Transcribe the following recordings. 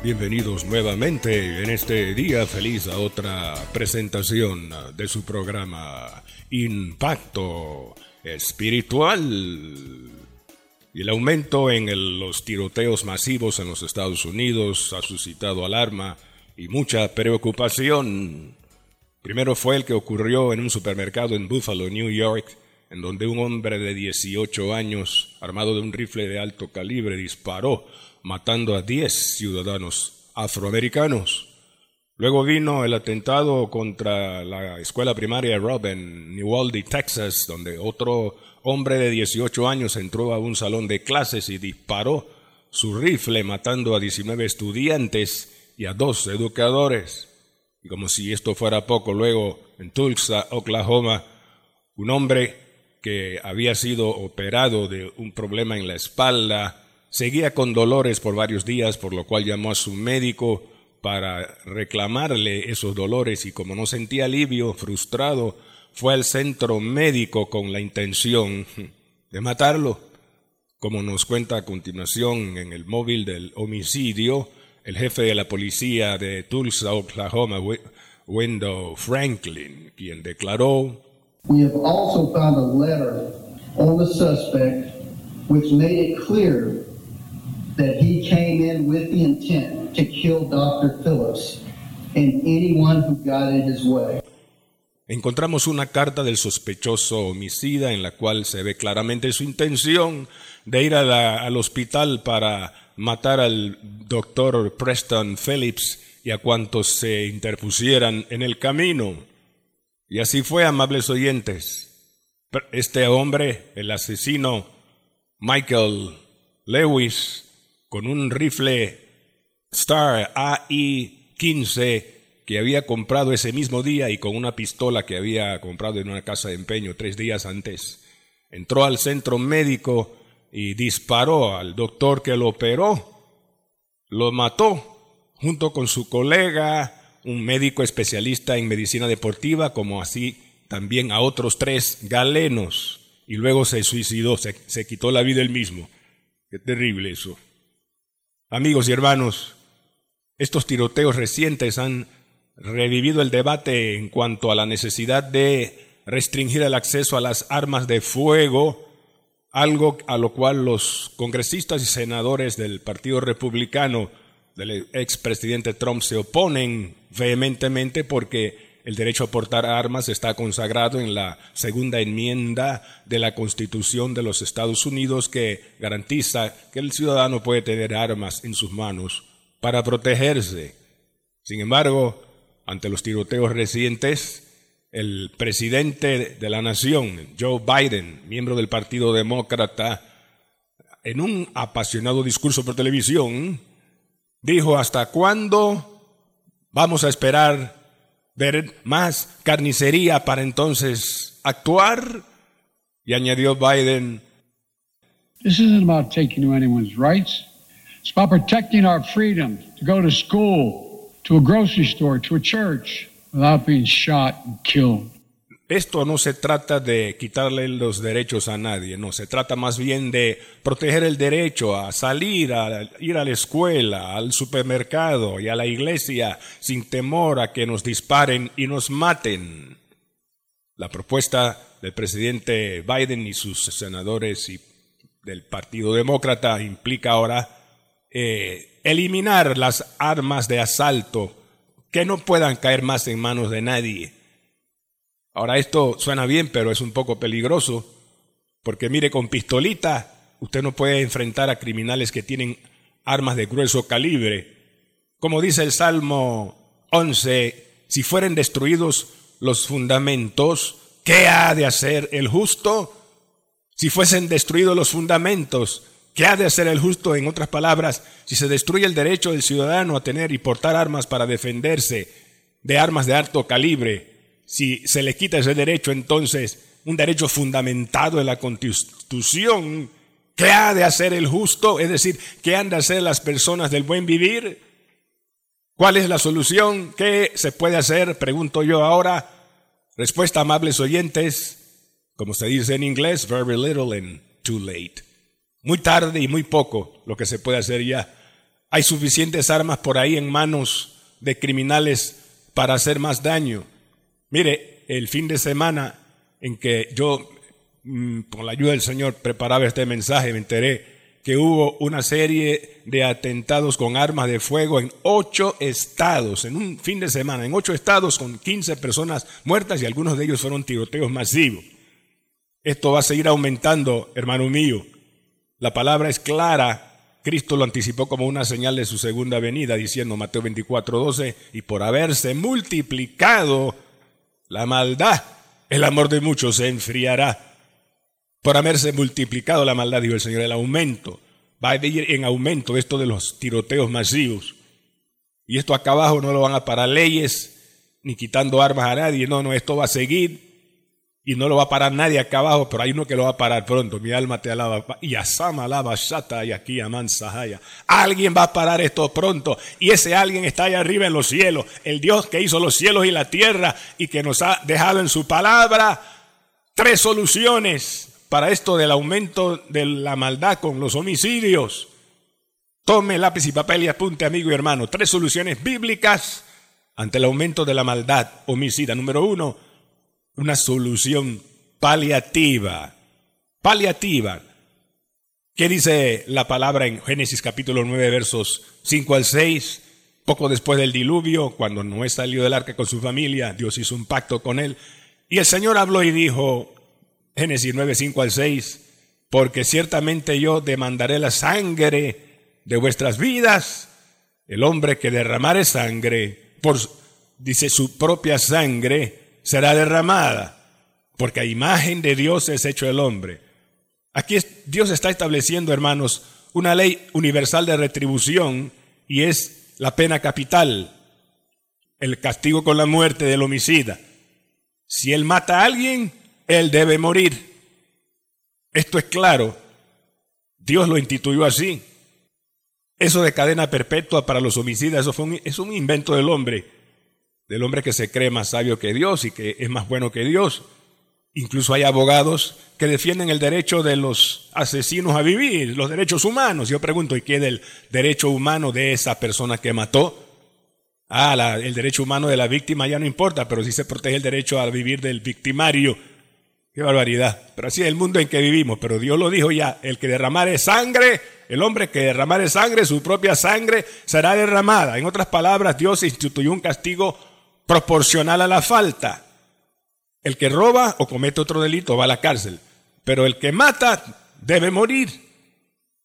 Bienvenidos nuevamente en este día feliz a otra presentación de su programa Impacto Espiritual. Y el aumento en los tiroteos masivos en los Estados Unidos ha suscitado alarma y mucha preocupación. Primero fue el que ocurrió en un supermercado en Buffalo, New York, en donde un hombre de 18 años, armado de un rifle de alto calibre, disparó matando a 10 ciudadanos afroamericanos. Luego vino el atentado contra la escuela primaria Rob en New Orleans, Texas, donde otro hombre de 18 años entró a un salón de clases y disparó su rifle matando a 19 estudiantes y a dos educadores. Y como si esto fuera poco, luego en Tulsa, Oklahoma, un hombre que había sido operado de un problema en la espalda Seguía con dolores por varios días, por lo cual llamó a su médico para reclamarle esos dolores y como no sentía alivio, frustrado, fue al centro médico con la intención de matarlo. Como nos cuenta a continuación en el móvil del homicidio, el jefe de la policía de Tulsa, Oklahoma, Wendell Franklin, quien declaró, We have also found a letter on the suspect which made it clear that he came in with the intent to kill Dr. Phillips and anyone who got in his way. Encontramos una carta del sospechoso homicida en la cual se ve claramente su intención de ir al hospital para matar al doctor Preston Phillips y a cuantos se interpusieran en el camino. Y así fue, amables oyentes. Este hombre, el asesino Michael Lewis, con un rifle Star AI-15 que había comprado ese mismo día y con una pistola que había comprado en una casa de empeño tres días antes. Entró al centro médico y disparó al doctor que lo operó. Lo mató junto con su colega, un médico especialista en medicina deportiva, como así también a otros tres galenos. Y luego se suicidó, se, quitó la vida él mismo. Qué terrible eso. Amigos y hermanos, estos tiroteos recientes han revivido el debate en cuanto a la necesidad de restringir el acceso a las armas de fuego, algo a lo cual los congresistas y senadores del Partido Republicano del expresidente Trump se oponen vehementemente porque el derecho a portar armas está consagrado en la segunda enmienda de la Constitución de los Estados Unidos que garantiza que el ciudadano puede tener armas en sus manos para protegerse. Sin embargo, ante los tiroteos recientes, el presidente de la nación, Joe Biden, miembro del Partido Demócrata, en un apasionado discurso por televisión, dijo, ¿hasta cuándo vamos a esperar ver más carnicería para entonces actuar. Y añadió Biden, This isn't about taking anyone's rights. It's about protecting our freedom to go to school, to a grocery store, to a church without being shot and killed. Esto no se trata de quitarle los derechos a nadie, no, se trata más bien de proteger el derecho a salir, a ir a la escuela, al supermercado y a la iglesia sin temor a que nos disparen y nos maten. La propuesta del presidente Biden y sus senadores y del Partido Demócrata implica ahora eh, eliminar las armas de asalto que no puedan caer más en manos de nadie Ahora esto suena bien, pero es un poco peligroso, porque mire, con pistolita usted no puede enfrentar a criminales que tienen armas de grueso calibre. Como dice el Salmo 11, si fueren destruidos los fundamentos, ¿qué ha de hacer el justo? Si fuesen destruidos los fundamentos, ¿Qué ha de hacer el justo? En otras palabras, si se destruye el derecho del ciudadano a tener y portar armas para defenderse de armas de alto calibre, si se le quita ese derecho, entonces un derecho fundamentado en la Constitución, ¿qué ha de hacer el justo? Es decir, ¿qué han de hacer las personas del buen vivir? ¿Cuál es la solución? ¿Qué se puede hacer? Pregunto yo ahora. Respuesta, amables oyentes, como se dice en inglés, very little and too late. Muy tarde y muy poco lo que se puede hacer ya. Hay suficientes armas por ahí en manos de criminales para hacer más daño. Mire, el fin de semana en que yo, mm, con la ayuda del Señor, preparaba este mensaje, me enteré que hubo una serie de atentados con armas de fuego en ocho estados, en un fin de semana, en ocho estados con 15 personas muertas y algunos de ellos fueron tiroteos masivos. Esto va a seguir aumentando, hermano mío. La palabra es clara. Cristo lo anticipó como una señal de su segunda venida, diciendo Mateo 24, 12, y por haberse multiplicado la maldad, el amor de muchos se enfriará. Por haberse multiplicado la maldad, dijo el Señor, el aumento. Va a ir en aumento esto de los tiroteos masivos. Y esto acá abajo no lo van a parar leyes, ni quitando armas a nadie. No, no, esto va a seguir y no lo va a parar nadie acá abajo, pero hay uno que lo va a parar pronto. Mi alma te alaba. Y Asama alaba Shata y aquí Aman Sahaya. Alguien va a parar esto pronto. Y ese alguien está allá arriba en los cielos. El Dios que hizo los cielos y la tierra y que nos ha dejado en su palabra tres soluciones para esto del aumento de la maldad con los homicidios. Tome lápiz y papel y apunte, amigo y hermano. Tres soluciones bíblicas ante el aumento de la maldad homicida. Número uno una solución paliativa. Paliativa. ¿Qué dice la palabra en Génesis capítulo 9 versos 5 al 6? Poco después del diluvio, cuando Noé salió del arca con su familia, Dios hizo un pacto con él. Y el Señor habló y dijo, Génesis 9, 5 al 6, porque ciertamente yo demandaré la sangre de vuestras vidas. El hombre que derramare sangre, por, dice su propia sangre, será derramada, porque a imagen de Dios es hecho el hombre. Aquí Dios está estableciendo, hermanos, una ley universal de retribución y es la pena capital, el castigo con la muerte del homicida. Si él mata a alguien, él debe morir. Esto es claro. Dios lo instituyó así. Eso de cadena perpetua para los homicidas, eso fue es un invento del hombre del hombre que se cree más sabio que Dios y que es más bueno que Dios. Incluso hay abogados que defienden el derecho de los asesinos a vivir, los derechos humanos. Yo pregunto, ¿y qué del derecho humano de esa persona que mató? Ah, el derecho humano de la víctima ya no importa, pero sí se protege el derecho a vivir del victimario. Qué barbaridad. Pero así es el mundo en que vivimos. Pero Dios lo dijo ya, el que derramare sangre, el hombre que derramare sangre, su propia sangre será derramada. En otras palabras, Dios instituyó un castigo proporcional a la falta. El que roba o comete otro delito va a la cárcel, pero el que mata debe morir.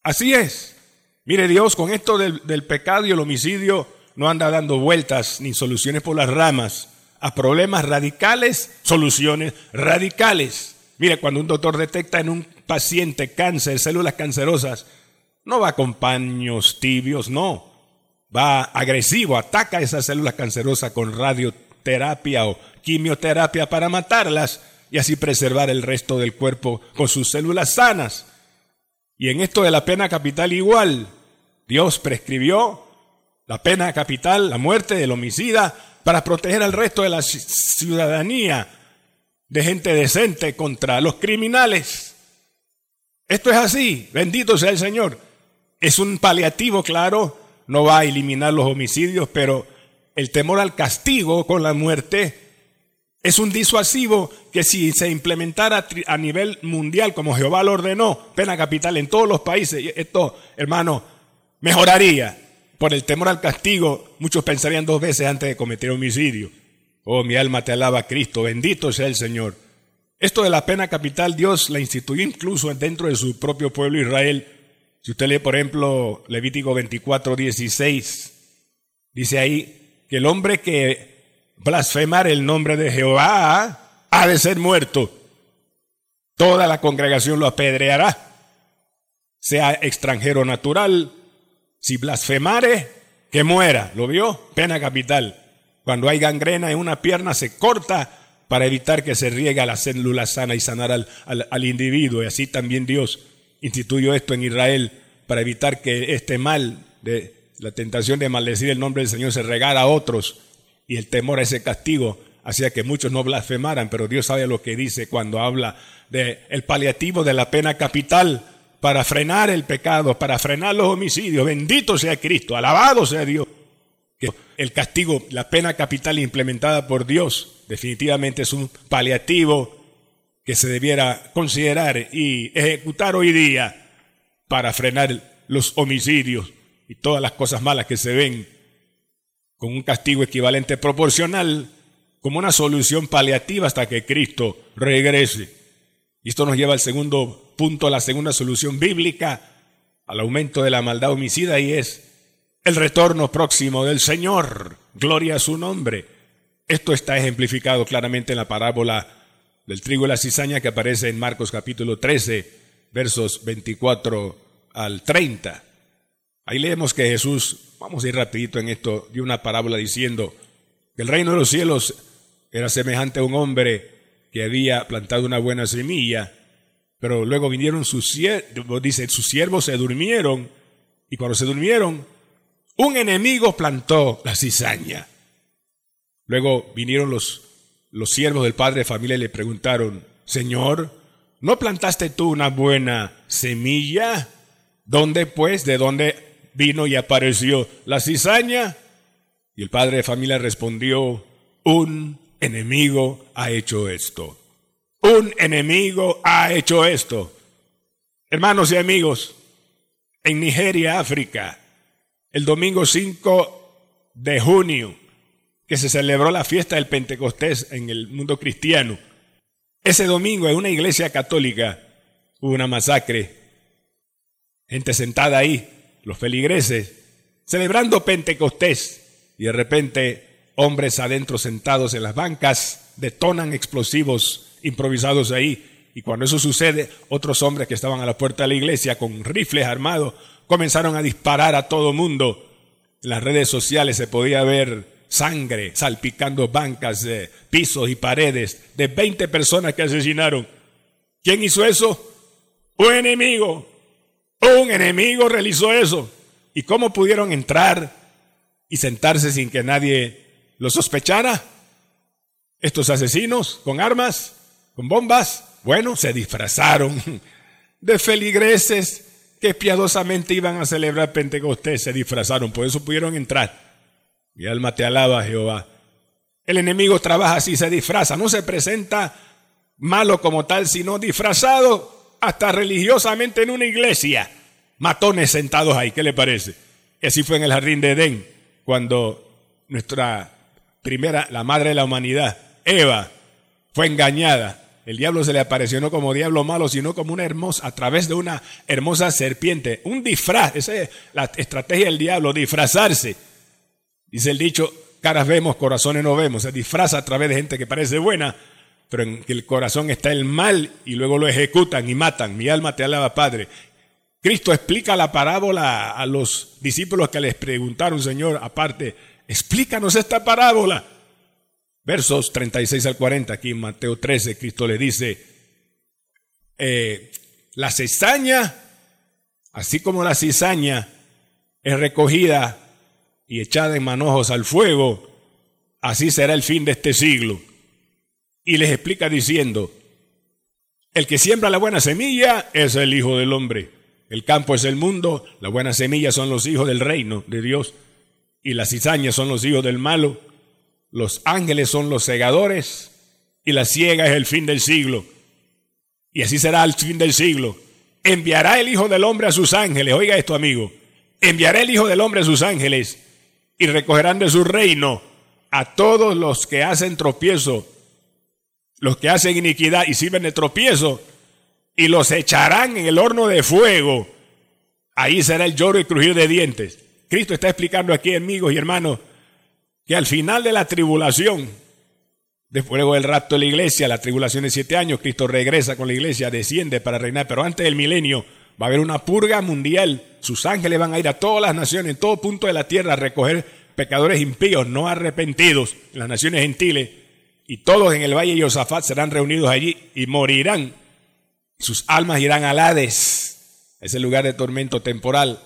Así es. Mire Dios, con esto del, pecado y el homicidio no anda dando vueltas ni soluciones por las ramas. A problemas radicales, soluciones radicales. Mire, cuando un doctor detecta en un paciente cáncer, células cancerosas, no va con paños tibios, no va agresivo, ataca esas células cancerosas con radioterapia o quimioterapia para matarlas y así preservar el resto del cuerpo con sus células sanas. Y en esto de la pena capital igual, Dios prescribió la pena capital, la muerte del homicida, para proteger al resto de la ciudadanía de gente decente contra los criminales. Esto es así, bendito sea el Señor. Es un paliativo, claro, no va a eliminar los homicidios, pero el temor al castigo con la muerte es un disuasivo que si se implementara a nivel mundial como Jehová lo ordenó, pena capital en todos los países, esto, hermano, mejoraría. Por el temor al castigo, muchos pensarían dos veces antes de cometer homicidio. Oh, mi alma te alaba Cristo, bendito sea el Señor. Esto de la pena capital Dios la instituyó incluso dentro de su propio pueblo Israel si usted lee, por ejemplo, Levítico 24, 16, dice ahí que el hombre que blasfemar el nombre de Jehová ha de ser muerto. Toda la congregación lo apedreará. sea extranjero natural, si blasfemare, que muera. ¿Lo vio? Pena capital. Cuando hay gangrena en una pierna se corta para evitar que se riegue a la célula sana y sanar al, al individuo. Y así también Dios instituyó esto en Israel para evitar que este mal de la tentación de maldecir el nombre del Señor se regara a otros y el temor a ese castigo hacía que muchos no blasfemaran, pero Dios sabe lo que dice cuando habla de el paliativo de la pena capital para frenar el pecado, para frenar los homicidios. Bendito sea Cristo, alabado sea Dios. Que el castigo, la pena capital implementada por Dios, definitivamente es un paliativo que se debiera considerar y ejecutar hoy día para frenar los homicidios y todas las cosas malas que se ven con un castigo equivalente proporcional como una solución paliativa hasta que Cristo regrese. Y esto nos lleva al segundo punto, a la segunda solución bíblica, al aumento de la maldad homicida y es el retorno próximo del Señor. Gloria a su nombre. Esto está ejemplificado claramente en la parábola del trigo y la cizaña que aparece en Marcos capítulo 13, versos 24 al 30. Ahí leemos que Jesús, vamos a ir rapidito en esto, dio una parábola diciendo que el reino de los cielos era semejante a un hombre que había plantado una buena semilla, pero luego vinieron sus siervos, dice, sus siervos se durmieron, y cuando se durmieron, un enemigo plantó la cizaña. Luego vinieron los, los siervos del padre de familia le preguntaron, Señor, ¿no plantaste tú una buena semilla? ¿Dónde pues? ¿De dónde vino y apareció la cizaña. Y el padre de familia respondió, un enemigo ha hecho esto. Un enemigo ha hecho esto. Hermanos y amigos, en Nigeria, África, el domingo 5 de junio, que se celebró la fiesta del Pentecostés en el mundo cristiano, ese domingo en una iglesia católica hubo una masacre. Gente sentada ahí, los feligreses, celebrando Pentecostés, y de repente hombres adentro sentados en las bancas detonan explosivos improvisados ahí. Y cuando eso sucede, otros hombres que estaban a la puerta de la iglesia con rifles armados comenzaron a disparar a todo mundo. En las redes sociales se podía ver sangre salpicando bancas, pisos y paredes de 20 personas que asesinaron. ¿Quién hizo eso? Un enemigo. Un enemigo realizó eso. ¿Y cómo pudieron entrar y sentarse sin que nadie lo sospechara? Estos asesinos con armas, con bombas, bueno, se disfrazaron de feligreses que piadosamente iban a celebrar Pentecostés, se disfrazaron, por eso pudieron entrar. Mi alma te alaba, Jehová. El enemigo trabaja así, se disfraza, no se presenta malo como tal, sino disfrazado hasta religiosamente en una iglesia. Matones sentados ahí, ¿qué le parece? Así fue en el jardín de Edén, cuando nuestra primera, la madre de la humanidad, Eva, fue engañada. El diablo se le apareció no como diablo malo, sino como una hermosa, a través de una hermosa serpiente, un disfraz, esa es la estrategia del diablo, disfrazarse. Dice el dicho, caras vemos, corazones no vemos, se disfraza a través de gente que parece buena, pero en el corazón está el mal y luego lo ejecutan y matan. Mi alma te alaba, Padre. Cristo explica la parábola a los discípulos que les preguntaron, Señor, aparte, explícanos esta parábola. Versos 36 al 40, aquí en Mateo 13, Cristo le dice, eh, la cizaña, así como la cizaña es recogida y echada en manojos al fuego, así será el fin de este siglo y les explica diciendo, el que siembra la buena semilla es el Hijo del Hombre. El campo es el mundo, la buena semilla son los hijos del reino de Dios y las cizañas son los hijos del malo. Los ángeles son los segadores y la ciega es el fin del siglo. Y así será el fin del siglo. Enviará el Hijo del Hombre a sus ángeles. Oiga esto, amigo. Enviará el Hijo del Hombre a sus ángeles y recogerán de su reino a todos los que hacen tropiezo los que hacen iniquidad y sirven de tropiezo, y los echarán en el horno de fuego. Ahí será el lloro y crujir de dientes. Cristo está explicando aquí, amigos y hermanos, que al final de la tribulación, después del rapto de la iglesia, la tribulación de siete años, Cristo regresa con la iglesia, desciende para reinar, pero antes del milenio Va a haber una purga mundial. Sus ángeles van a ir a todas las naciones, en todo punto de la tierra, a recoger pecadores impíos, no arrepentidos, en las naciones gentiles. Y todos en el valle de Yosafat serán reunidos allí y morirán. Sus almas irán al Hades, ese lugar de tormento temporal.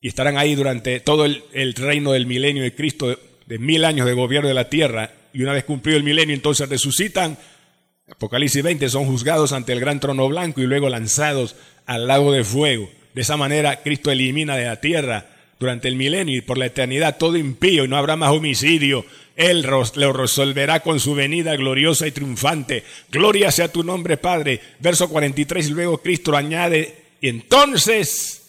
Y estarán ahí durante todo el, reino del milenio de Cristo, de mil años de gobierno de la tierra. Y una vez cumplido el milenio, entonces resucitan Apocalipsis 20 son juzgados ante el gran trono blanco y luego lanzados al lago de fuego. De esa manera Cristo elimina de la tierra durante el milenio y por la eternidad todo impío y no habrá más homicidio. Él lo resolverá con su venida gloriosa y triunfante. Gloria sea tu nombre, Padre. Verso 43 y luego Cristo añade, y entonces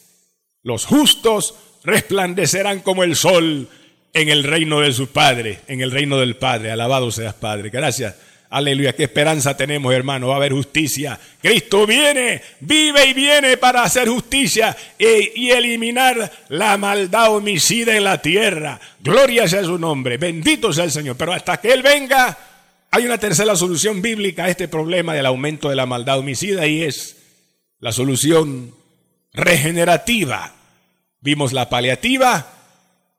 los justos resplandecerán como el sol en el reino de su Padre, en el reino del Padre. Alabado seas, Padre. Gracias Aleluya, qué esperanza tenemos, hermano. Va a haber justicia. Cristo viene, vive y viene para hacer justicia y, eliminar la maldad homicida en la tierra. Gloria sea su nombre. Bendito sea el Señor. Pero hasta que Él venga, hay una tercera solución bíblica a este problema del aumento de la maldad homicida y es la solución regenerativa. Vimos la paliativa,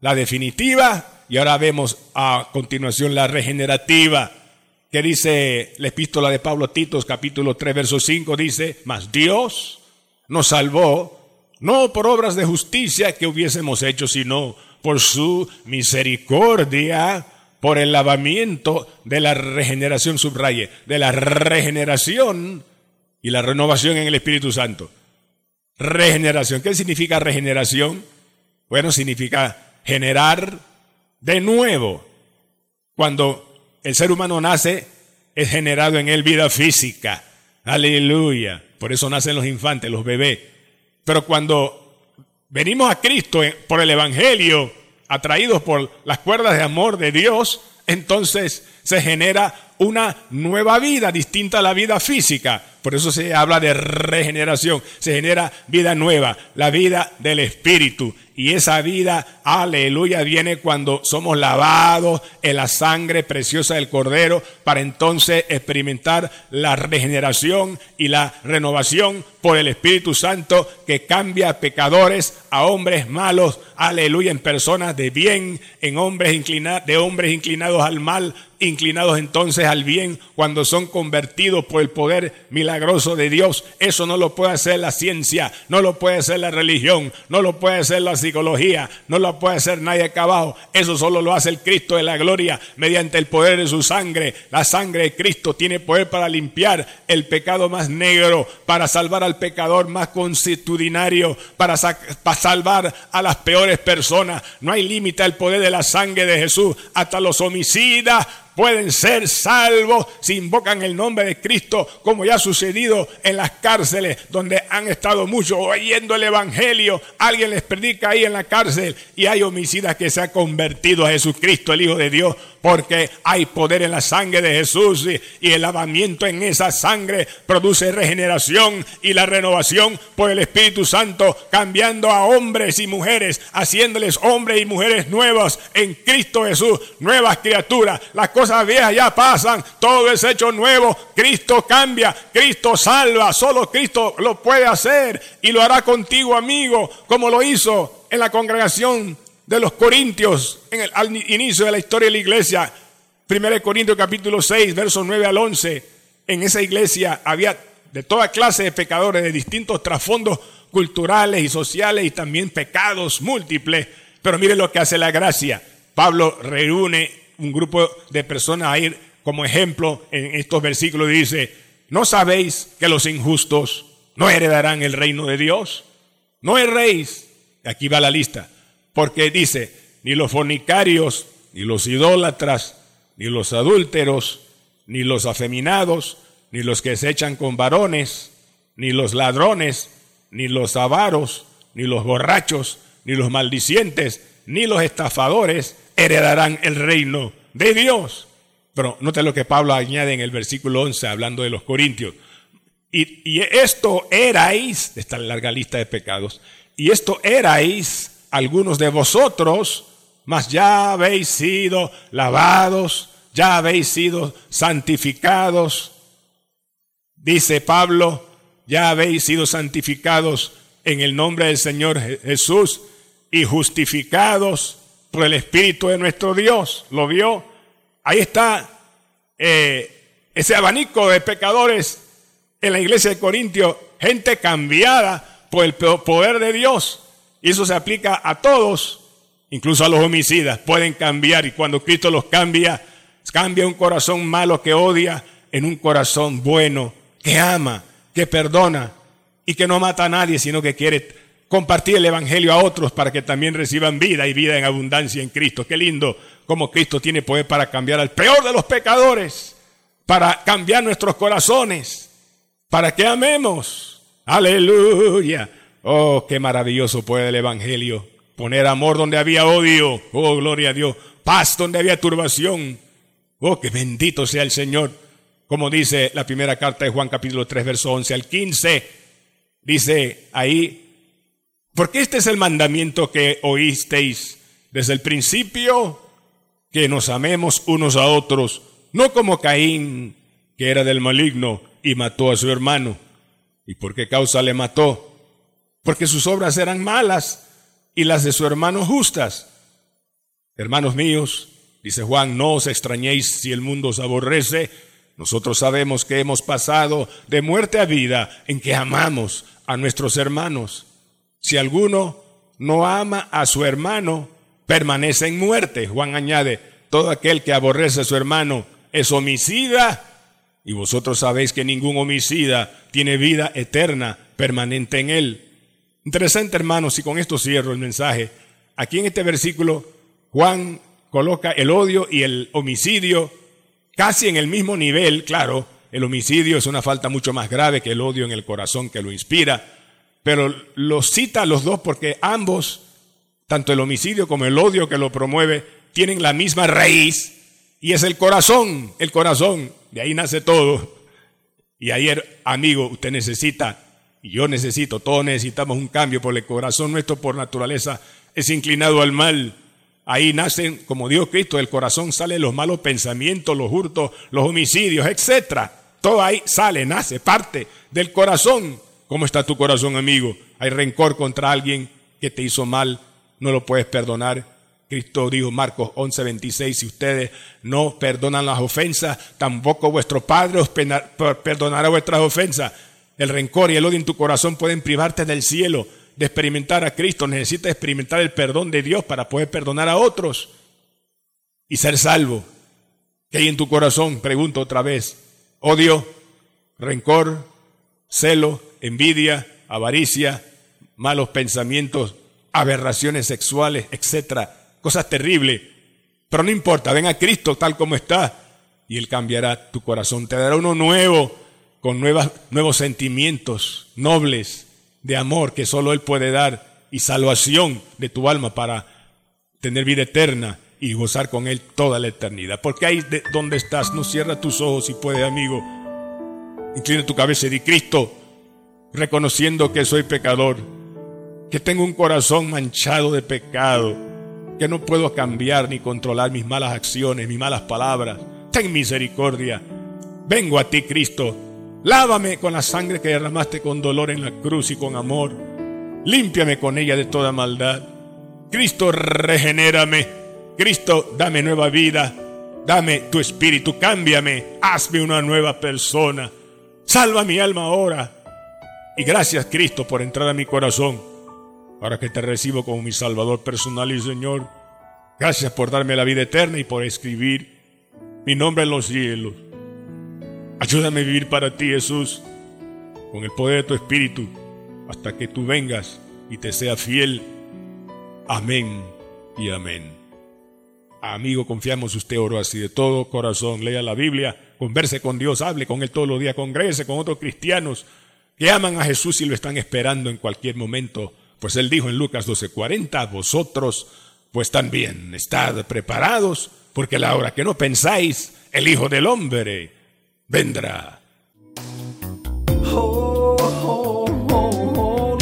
la definitiva y ahora vemos a continuación la regenerativa que dice la epístola de Pablo a Titos capítulo 3 verso 5 dice, mas Dios nos salvó no por obras de justicia que hubiésemos hecho, sino por su misericordia, por el lavamiento de la regeneración, subraye, de la regeneración y la renovación en el Espíritu Santo. Regeneración. ¿Qué significa regeneración? Bueno, significa generar de nuevo. Cuando el ser humano nace, es generado en él vida física. Aleluya. Por eso nacen los infantes, los bebés. Pero cuando venimos a Cristo por el Evangelio, atraídos por las cuerdas de amor de Dios, entonces se genera una nueva vida distinta a la vida física. Por eso se habla de regeneración. Se genera vida nueva, la vida del Espíritu. Y esa vida, aleluya, viene cuando somos lavados en la sangre preciosa del Cordero para entonces experimentar la regeneración y la renovación por el Espíritu Santo que cambia pecadores a hombres malos, aleluya, en personas de bien, en hombres inclinados, de hombres inclinados al mal, inclinados entonces al bien cuando son convertidos por el poder milagroso de Dios. Eso no lo puede hacer la ciencia, no lo puede hacer la religión, no lo puede hacer la psicología, no lo puede hacer nadie acá abajo. Eso solo lo hace el Cristo de la gloria mediante el poder de su sangre. La sangre de Cristo tiene poder para limpiar el pecado más negro, para salvar al pecador más constitucionario, para, para salvar a las peores personas. No hay límite al poder de la sangre de Jesús. Hasta los homicidas pueden ser salvos si invocan el nombre de Cristo, como ya ha sucedido en las cárceles donde han estado muchos oyendo el Evangelio. Alguien les predica ahí en la cárcel y hay homicidas que se han convertido a Jesucristo, el Hijo de Dios, porque hay poder en la sangre de Jesús y el lavamiento en esa sangre produce regeneración y la renovación por el Espíritu Santo, cambiando a hombres y mujeres, haciéndoles hombres y mujeres nuevos en Cristo Jesús, nuevas criaturas. Las cosas cosas viejas ya pasan, todo es hecho nuevo. Cristo cambia, Cristo salva, solo Cristo lo puede hacer y lo hará contigo, amigo, como lo hizo en la congregación de los Corintios en el, al inicio de la historia de la iglesia. 1 Corintios capítulo 6, versos 9 al 11. En esa iglesia había de toda clase de pecadores, de distintos trasfondos culturales y sociales y también pecados múltiples. Pero mire lo que hace la gracia. Pablo reúne un grupo de personas a ir como ejemplo en estos versículos dice, ¿no sabéis que los injustos no heredarán el reino de Dios? No erréis. Aquí va la lista. Porque dice, ni los fornicarios, ni los idólatras, ni los adúlteros, ni los afeminados, ni los que se echan con varones, ni los ladrones, ni los avaros, ni los borrachos, ni los maldicientes, ni los estafadores heredarán el reino de Dios. Pero note lo que Pablo añade en el versículo 11 hablando de los corintios. Y, esto erais, esta larga lista de pecados, y esto erais algunos de vosotros, mas ya habéis sido lavados, ya habéis sido santificados. Dice Pablo, ya habéis sido santificados en el nombre del Señor Jesús y justificados por el Espíritu de nuestro Dios. ¿Lo vio? Ahí está eh, ese abanico de pecadores en la iglesia de Corintio, gente cambiada por el poder de Dios. Y eso se aplica a todos, incluso a los homicidas. Pueden cambiar y cuando Cristo los cambia, cambia un corazón malo que odia en un corazón bueno, que ama, que perdona y que no mata a nadie, sino que quiere compartir el Evangelio a otros para que también reciban vida y vida en abundancia en Cristo. Qué lindo como Cristo tiene poder para cambiar al peor de los pecadores, para cambiar nuestros corazones, para que amemos. Aleluya. Oh, qué maravilloso puede el Evangelio poner amor donde había odio. Oh, gloria a Dios. Paz donde había turbación. Oh, que bendito sea el Señor. Como dice la primera carta de Juan capítulo 3, verso 11 al 15. Dice ahí, porque este es el mandamiento que oísteis desde el principio, que nos amemos unos a otros, no como Caín, que era del maligno y mató a su hermano. ¿Y por qué causa le mató? Porque sus obras eran malas y las de su hermano justas. Hermanos míos, dice Juan, no os extrañéis si el mundo os aborrece. Nosotros sabemos que hemos pasado de muerte a vida en que amamos a nuestros hermanos. Si alguno no ama a su hermano, permanece en muerte. Juan añade, todo aquel que aborrece a su hermano es homicida, y vosotros sabéis que ningún homicida tiene vida eterna permanente en él. Interesante, hermanos, y con esto cierro el mensaje. Aquí en este versículo, Juan coloca el odio y el homicidio casi en el mismo nivel, claro, el homicidio es una falta mucho más grave que el odio en el corazón que lo inspira, pero los cita a los dos porque ambos, tanto el homicidio como el odio que lo promueve, tienen la misma raíz y es el corazón, el corazón, de ahí nace todo. Y ayer, amigo, usted necesita, yo necesito, todos necesitamos un cambio, porque el corazón nuestro por naturaleza es inclinado al mal. Ahí nacen, como Dios Cristo, del corazón salen los malos pensamientos, los hurtos, los homicidios, etc. Todo ahí sale, nace, parte del corazón. ¿Cómo está tu corazón, amigo? Hay rencor contra alguien que te hizo mal, no lo puedes perdonar. Cristo dijo Marcos 11:26, si ustedes no perdonan las ofensas, tampoco vuestro Padre os perdonará vuestras ofensas. El rencor y el odio en tu corazón pueden privarte del cielo, de experimentar a Cristo. Necesitas experimentar el perdón de Dios para poder perdonar a otros y ser salvo. ¿Qué hay en tu corazón? Pregunto otra vez. Odio, rencor, celo, envidia, avaricia, malos pensamientos, aberraciones sexuales, etcétera, cosas terribles. Pero no importa, ven a Cristo tal como está y Él cambiará tu corazón, te dará uno nuevo, con nuevos sentimientos nobles de amor que solo Él puede dar y salvación de tu alma para tener vida eterna y gozar con Él toda la eternidad. Porque ahí de donde estás, no cierra tus ojos si puede, amigo. Inclina tu cabeza y di, Cristo, reconociendo que soy pecador, que tengo un corazón manchado de pecado, que no puedo cambiar ni controlar mis malas acciones, mis malas palabras. Ten misericordia. Vengo a ti, Cristo. Lávame con la sangre que derramaste con dolor en la cruz y con amor. Límpiame con ella de toda maldad. Cristo, regenérame. Cristo, dame nueva vida. Dame tu espíritu, cámbiame. Hazme una nueva persona. Salva mi alma ahora. Y gracias Cristo por entrar a mi corazón, para que te recibo como mi Salvador personal y Señor. Gracias por darme la vida eterna y por escribir mi nombre en los cielos. Ayúdame a vivir para ti, Jesús, con el poder de tu Espíritu, hasta que tú vengas y te sea fiel. Amén y amén. Amigo, confiamos usted oro así de todo corazón. Lea la Biblia, converse con Dios, hable con Él todos los días, congrese con otros cristianos que aman a Jesús y lo están esperando en cualquier momento. Pues Él dijo en Lucas 12:40, vosotros pues también estad preparados, porque la hora que no pensáis, el Hijo del Hombre vendrá. Oh, oh, oh,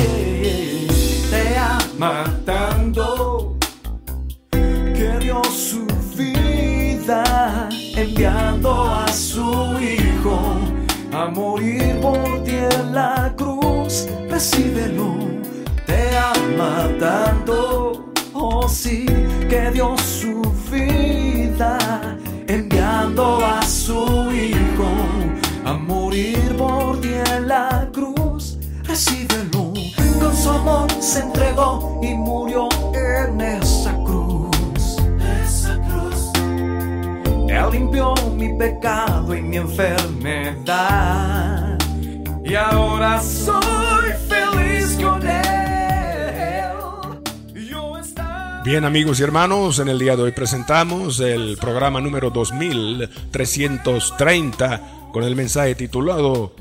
Te ama tanto que dio su vida enviando a su Hijo a morir por ti en la cruz. Recíbelo, te ama tanto. Oh sí, que dio su vida a su hijo a morir por ti en la cruz. Recíbelo, con su amor se entregó y murió en esa cruz. Esa cruz. Él limpió mi pecado y mi enfermedad. Y ahora soy Bien amigos y hermanos, en el día de hoy presentamos el programa número 2330 con el mensaje titulado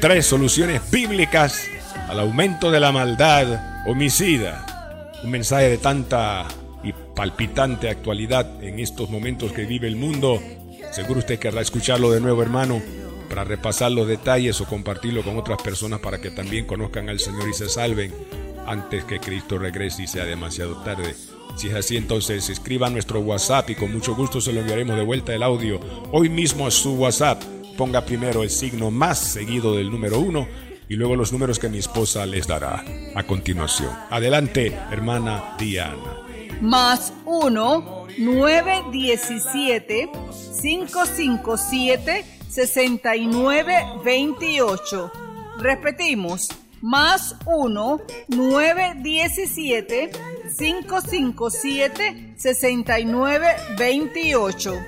Tres soluciones bíblicas al aumento de la maldad homicida. Un mensaje de tanta y palpitante actualidad en estos momentos que vive el mundo. Seguro usted querrá escucharlo de nuevo hermano para repasar los detalles o compartirlo con otras personas para que también conozcan al Señor y se salven antes que Cristo regrese y sea demasiado tarde. Si es así, entonces escriba nuestro WhatsApp y con mucho gusto se lo enviaremos de vuelta el audio hoy mismo a su WhatsApp. Ponga primero el signo más seguido del número uno y luego los números que mi esposa les dará a continuación. Adelante, hermana Diana. más 1 917 557 6928. Repetimos, más 1 917 557 6928.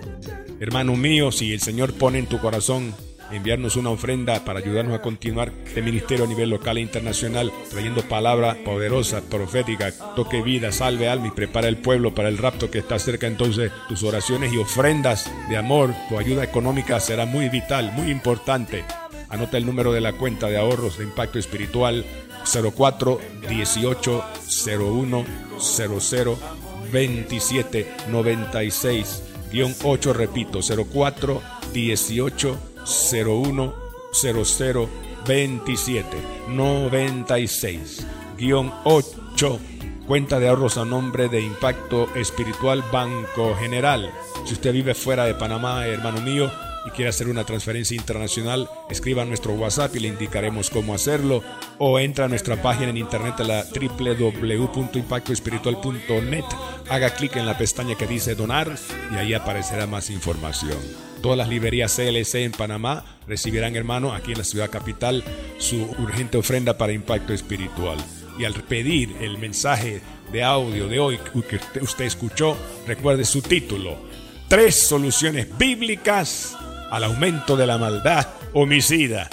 Hermano mío, si el Señor pone en tu corazón enviarnos una ofrenda para ayudarnos a continuar este ministerio a nivel local e internacional, trayendo palabra poderosa, profética, toque vida, salve alma y prepara el pueblo para el rapto que está cerca. Entonces, tus oraciones y ofrendas de amor, tu ayuda económica será muy vital, muy importante. Anota el número de la cuenta de ahorros de impacto espiritual 04 18 01 00 27 96 8 repito 04 18 01 00 27 96 8 cuenta de ahorros a nombre de Impacto Espiritual Banco General. Si usted vive fuera de Panamá, hermano mío, y quiere hacer una transferencia internacional, escriba a nuestro WhatsApp y le indicaremos cómo hacerlo. O entra a nuestra página en internet a la www.impactoespiritual.net. Haga clic en la pestaña que dice donar y ahí aparecerá más información. Todas las librerías CLC en Panamá recibirán, hermano, aquí en la ciudad capital, su urgente ofrenda para impacto espiritual. Y al pedir el mensaje de audio de hoy que usted- usted escuchó, recuerde su título. Tres soluciones bíblicas al aumento de la maldad homicida.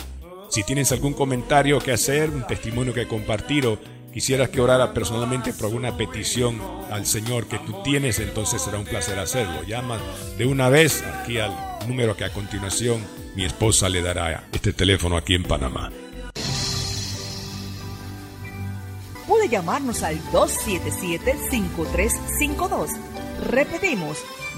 Si tienes algún comentario que hacer, un testimonio que compartir o quisieras que orara personalmente por alguna petición al Señor que tú tienes, entonces será un placer hacerlo. Llama de una vez aquí al número que a continuación mi esposa le dará este teléfono aquí en Panamá. puede llamarnos al 277-5352. Repetimos,